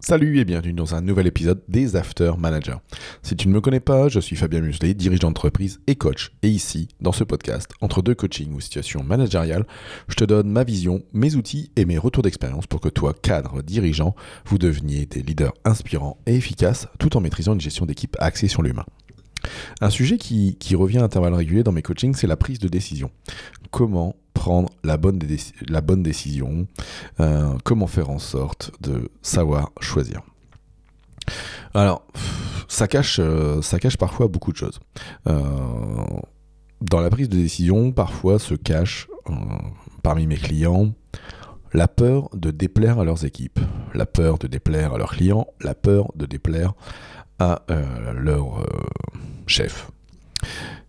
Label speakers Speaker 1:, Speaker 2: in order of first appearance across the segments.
Speaker 1: Salut et bienvenue dans un nouvel épisode des After Managers. Si tu ne me connais pas, je suis Fabien Muselet, dirigeant d'entreprise et coach. Et ici, dans ce podcast, entre deux coachings ou situations managériales, je te donne ma vision, mes outils et mes retours d'expérience pour que toi, cadre, dirigeant, vous deveniez des leaders inspirants et efficaces tout en maîtrisant une gestion d'équipe axée sur l'humain. Un sujet qui, qui revient à intervalles réguliers dans mes coachings, c'est la prise de décision. Comment prendre la bonne, la bonne décision, euh, comment faire en sorte de savoir choisir. Alors, ça cache, euh, ça cache parfois beaucoup de choses. Euh, dans la prise de décision, parfois se cache parmi mes clients la peur de déplaire à leurs équipes, la peur de déplaire à leurs clients, la peur de déplaire à leur chef.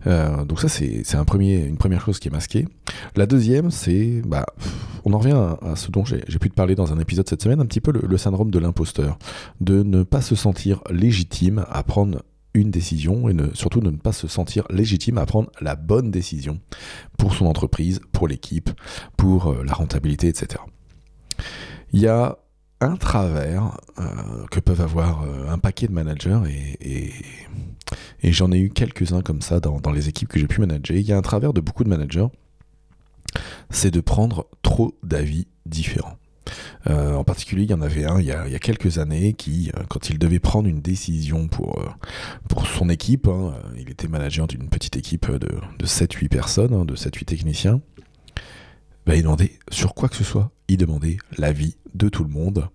Speaker 1: Euh, donc ça, c'est un une première chose qui est masquée. La deuxième, c'est, bah, on en revient à, ce dont j'ai pu te parler dans un épisode cette semaine, un petit peu le, syndrome de l'imposteur, de ne pas se sentir légitime à prendre une décision et surtout de ne pas se sentir légitime à prendre la bonne décision pour son entreprise, pour l'équipe, pour euh, la rentabilité, etc. Il y a un travers euh, que peuvent avoir un paquet de managers et j'en ai eu quelques-uns comme ça dans, les équipes que j'ai pu manager. Il y a un travers de beaucoup de managers, c'est de prendre trop d'avis différents. Euh, en particulier, il y en avait un il y a, quelques années qui, euh, quand il devait prendre une décision pour, euh, son équipe, hein, il était manager d'une petite équipe de, de 7-8 personnes, hein, de 7-8 techniciens, bah, il demandait sur quoi que ce soit, il demandait l'avis de tout le monde.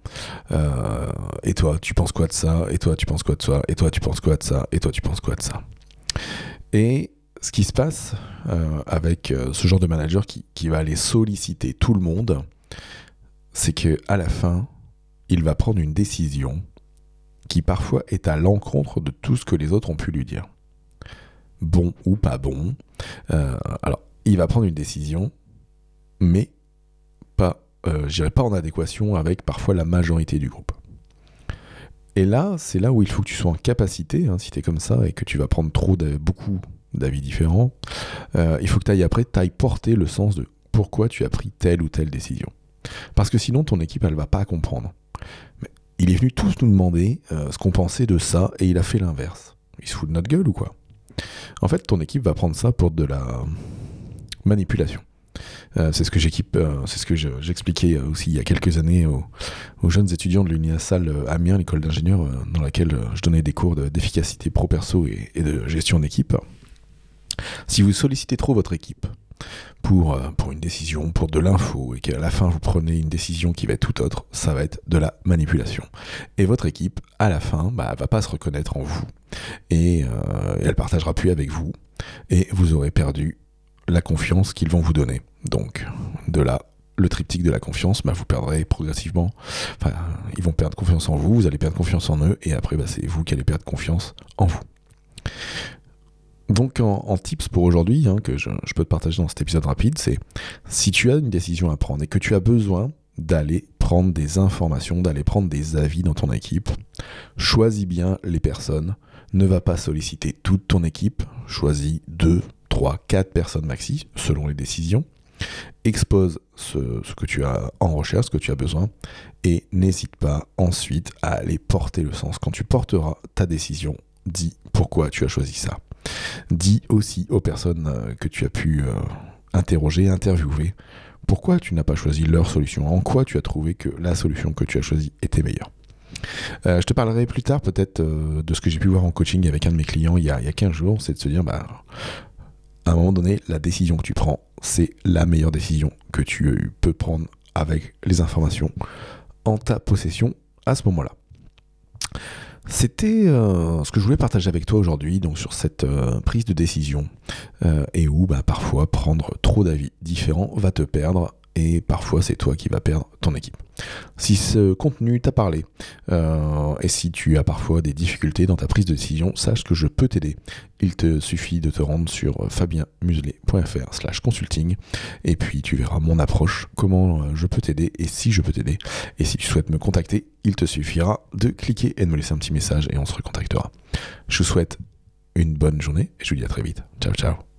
Speaker 1: Euh, et toi, tu penses quoi de ça? Et toi, tu penses quoi de ça? Et toi, tu penses quoi de ça? Et toi, tu penses quoi de ça? Et ce qui se passe euh, avec euh, ce genre de manager qui, qui, va aller solliciter tout le monde, c'est que à la fin, il va prendre une décision qui parfois est à l'encontre de tout ce que les autres ont pu lui dire. Bon ou pas bon. alors, il va prendre une décision mais euh, je dirais pas en adéquation avec parfois la majorité du groupe. Et là, c'est là où il faut que tu sois en capacité, hein, si tu es comme ça et que tu vas prendre trop beaucoup d'avis différents, euh, il faut que tu ailles après, tu ailles porter le sens de pourquoi tu as pris telle ou telle décision. Parce que sinon, ton équipe, elle va pas comprendre. Il est venu tous nous demander euh, ce qu'on pensait de ça et il a fait l'inverse. Il se fout de notre gueule ou quoi? En fait, ton équipe va prendre ça pour de la manipulation. Euh, c'est ce que euh, j'expliquais aussi il y a quelques années aux, jeunes étudiants de l'Uniasal euh, Amiens, l'école d'ingénieurs, dans laquelle je donnais des cours d'efficacité pro-perso et, de gestion d'équipe. Si vous sollicitez trop votre équipe pour, une décision, pour de l'info, et qu'à la fin vous prenez une décision qui va être tout autre, ça va être de la manipulation. Et votre équipe, à la fin, bah, va pas se reconnaître en vous. Et elle partagera plus avec vous. Et vous aurez perdu la confiance qu'ils vont vous donner. Donc, de là, le triptyque de la confiance, bah, vous perdrez progressivement. Enfin, ils vont perdre confiance en vous, vous allez perdre confiance en eux, et après, bah, c'est vous qui allez perdre confiance en vous. Donc, en, tips pour aujourd'hui, hein, que je, peux te partager dans cet épisode rapide, c'est si tu as une décision à prendre et que tu as besoin d'aller prendre des informations, d'aller prendre des avis dans ton équipe, choisis bien les personnes. Ne va pas solliciter toute ton équipe, choisis deux, 3, 4 personnes maxi, selon les décisions. Expose ce, que tu as en recherche, ce que tu as besoin, et n'hésite pas ensuite à aller porter le sens. Quand tu porteras ta décision, dis pourquoi tu as choisi ça. Dis aussi aux personnes euh, que tu as pu euh, interroger, interviewer, pourquoi tu n'as pas choisi leur solution, en quoi tu as trouvé que la solution que tu as choisie était meilleure. Euh, je te parlerai plus tard peut-être de ce que j'ai pu voir en coaching avec un de mes clients il y a, il y a 15 jours, c'est de se dire, bah, à un moment donné, la décision que tu prends, c'est la meilleure décision que tu peux prendre avec les informations en ta possession à ce moment-là. C'était euh, ce que je voulais partager avec toi aujourd'hui, donc sur cette euh, prise de décision, euh, et où bah, parfois prendre trop d'avis différents va te perdre et parfois c'est toi qui vas perdre ton équipe. Si ce contenu t'a parlé euh, et si tu as parfois des difficultés dans ta prise de décision, sache que je peux t'aider. Il te suffit de te rendre sur fabienmuselet.fr slash consulting et puis tu verras mon approche, comment euh, je peux t'aider et si je peux t'aider. Et si tu souhaites me contacter, il te suffira de cliquer et de me laisser un petit message et on se recontactera. Je vous souhaite une bonne journée et je vous dis à très vite. Ciao ciao